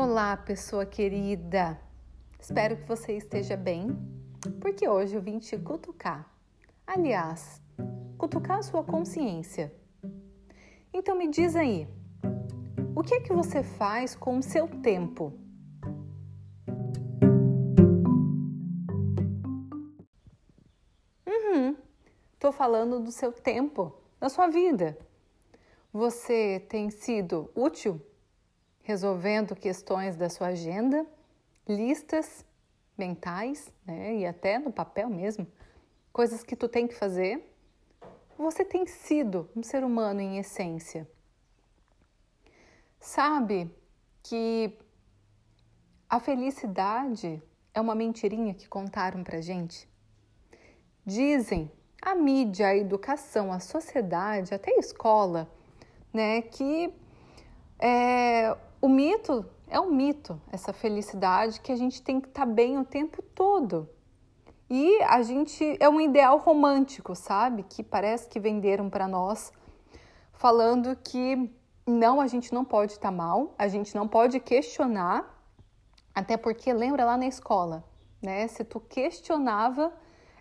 Olá, pessoa querida! Espero que você esteja bem, porque hoje eu vim te cutucar. Aliás, cutucar a sua consciência. Então me diz aí, o que é que você faz com o seu tempo? Uhum, tô falando do seu tempo, da sua vida. Você tem sido útil resolvendo questões da sua agenda, listas mentais, né, e até no papel mesmo, coisas que tu tem que fazer? Você tem sido um ser humano em essência. Sabe que a felicidade é uma mentirinha que contaram pra gente? Dizem a mídia, a educação, a sociedade, até a escola, né, que é, o mito é um mito, essa felicidade que a gente tem que estar tá bem o tempo todo. E a gente é um ideal romântico, sabe? Que parece que venderam para nós, falando que não, a gente não pode estar tá mal, a gente não pode questionar, até porque lembra lá na escola, né? Se tu questionava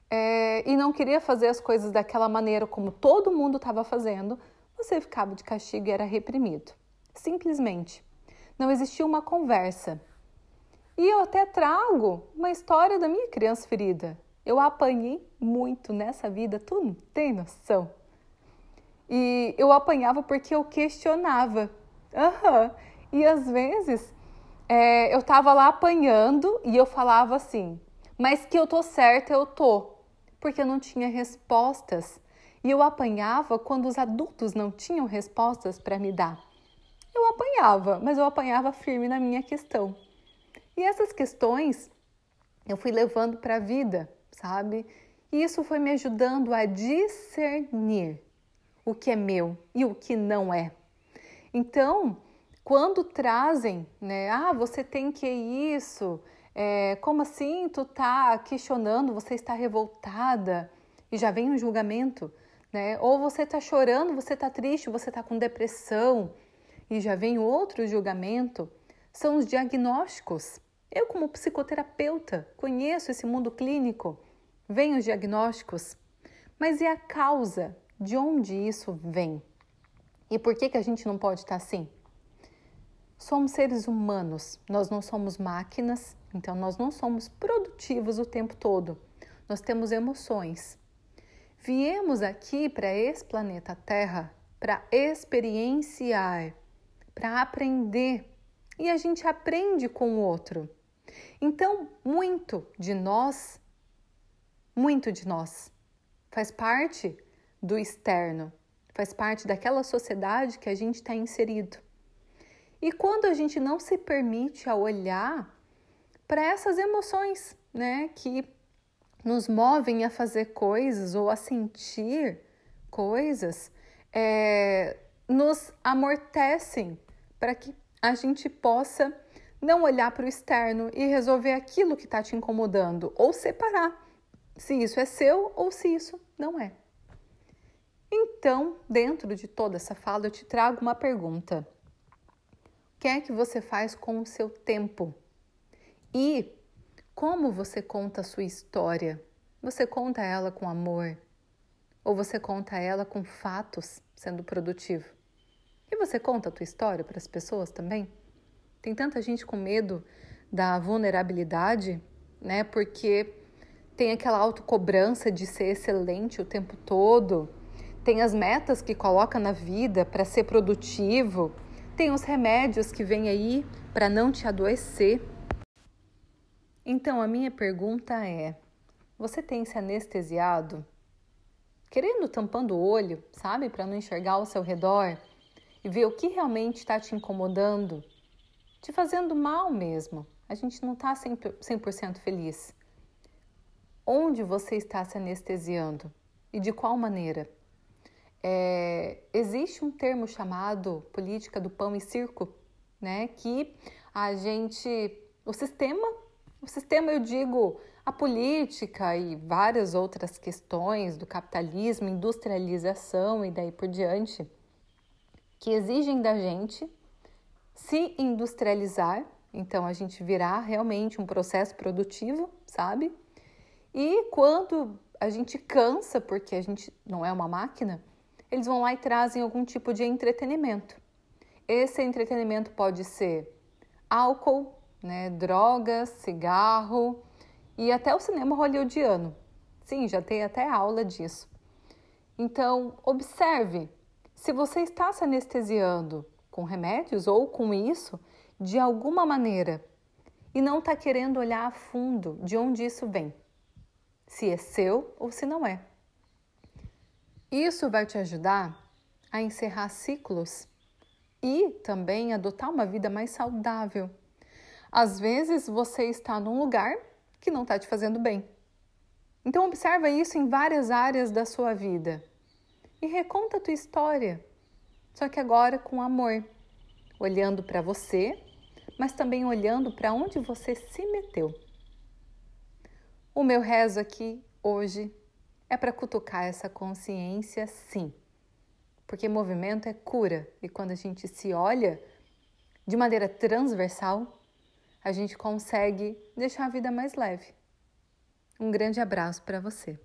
é, e não queria fazer as coisas daquela maneira como todo mundo estava fazendo, você ficava de castigo e era reprimido. Simplesmente. Não existia uma conversa. E eu até trago uma história da minha criança ferida. Eu apanhei muito nessa vida, tu não tem noção. E eu apanhava porque eu questionava. Uhum. E às vezes é, eu tava lá apanhando e eu falava assim, mas que eu tô certa, eu tô. Porque eu não tinha respostas. E eu apanhava quando os adultos não tinham respostas para me dar. Apanhava, mas eu apanhava firme na minha questão. E essas questões eu fui levando para a vida, sabe? E isso foi me ajudando a discernir o que é meu e o que não é. Então, quando trazem, né? Ah, você tem que isso. É, como assim tu tá questionando? Você está revoltada e já vem um julgamento né? Ou você está chorando, você está triste, você está com depressão e já vem outro julgamento. São os diagnósticos. Eu, como psicoterapeuta, conheço esse mundo clínico. Vem os diagnósticos. Mas e a causa? De onde isso vem? E por que, que a gente não pode estar assim? Somos seres humanos, nós não somos máquinas, então nós não somos produtivos o tempo todo. Nós temos emoções, Viemos aqui para esse planeta Terra para experienciar, para aprender. E a gente aprende com o outro. Então, muito de nós, muito de nós, faz parte do externo, faz parte daquela sociedade que a gente está inserido. E quando a gente não se permite a olhar para essas emoções, né, que nos movem a fazer coisas ou a sentir coisas, é, nos amortecem para que a gente possa não olhar para o externo e resolver aquilo que está te incomodando ou separar se isso é seu ou se isso não é. Então, dentro de toda essa fala, eu te trago uma pergunta: o que é que você faz com o seu tempo? E como você conta a sua história? Você conta ela com amor? Ou você conta ela com fatos, sendo produtivo? E você conta a tua história para as pessoas também? Tem tanta gente com medo da vulnerabilidade, né? Porque tem aquela autocobrança de ser excelente o tempo todo, tem as metas que coloca na vida para ser produtivo, tem os remédios que vêm aí para não te adoecer. Então, a minha pergunta é: você tem se anestesiado? Querendo tampando o olho, sabe, para não enxergar ao seu redor e ver o que realmente está te incomodando, te fazendo mal mesmo. A gente não está 100% feliz. Onde você está se anestesiando e de qual maneira? É, existe um termo chamado política do pão e circo, né? Que a gente, o sistema o sistema, eu digo, a política e várias outras questões do capitalismo, industrialização e daí por diante, que exigem da gente se industrializar então a gente virar realmente um processo produtivo, sabe? E quando a gente cansa, porque a gente não é uma máquina, eles vão lá e trazem algum tipo de entretenimento. Esse entretenimento pode ser álcool, né, drogas, cigarro e até o cinema hollywoodiano. Sim, já tem até aula disso. Então, observe se você está se anestesiando com remédios ou com isso de alguma maneira e não está querendo olhar a fundo de onde isso vem, se é seu ou se não é. Isso vai te ajudar a encerrar ciclos e também adotar uma vida mais saudável. Às vezes você está num lugar que não está te fazendo bem. Então observa isso em várias áreas da sua vida e reconta a tua história, só que agora com amor, olhando para você, mas também olhando para onde você se meteu. O meu rezo aqui hoje é para cutucar essa consciência, sim, porque movimento é cura e quando a gente se olha de maneira transversal, a gente consegue deixar a vida mais leve. Um grande abraço para você.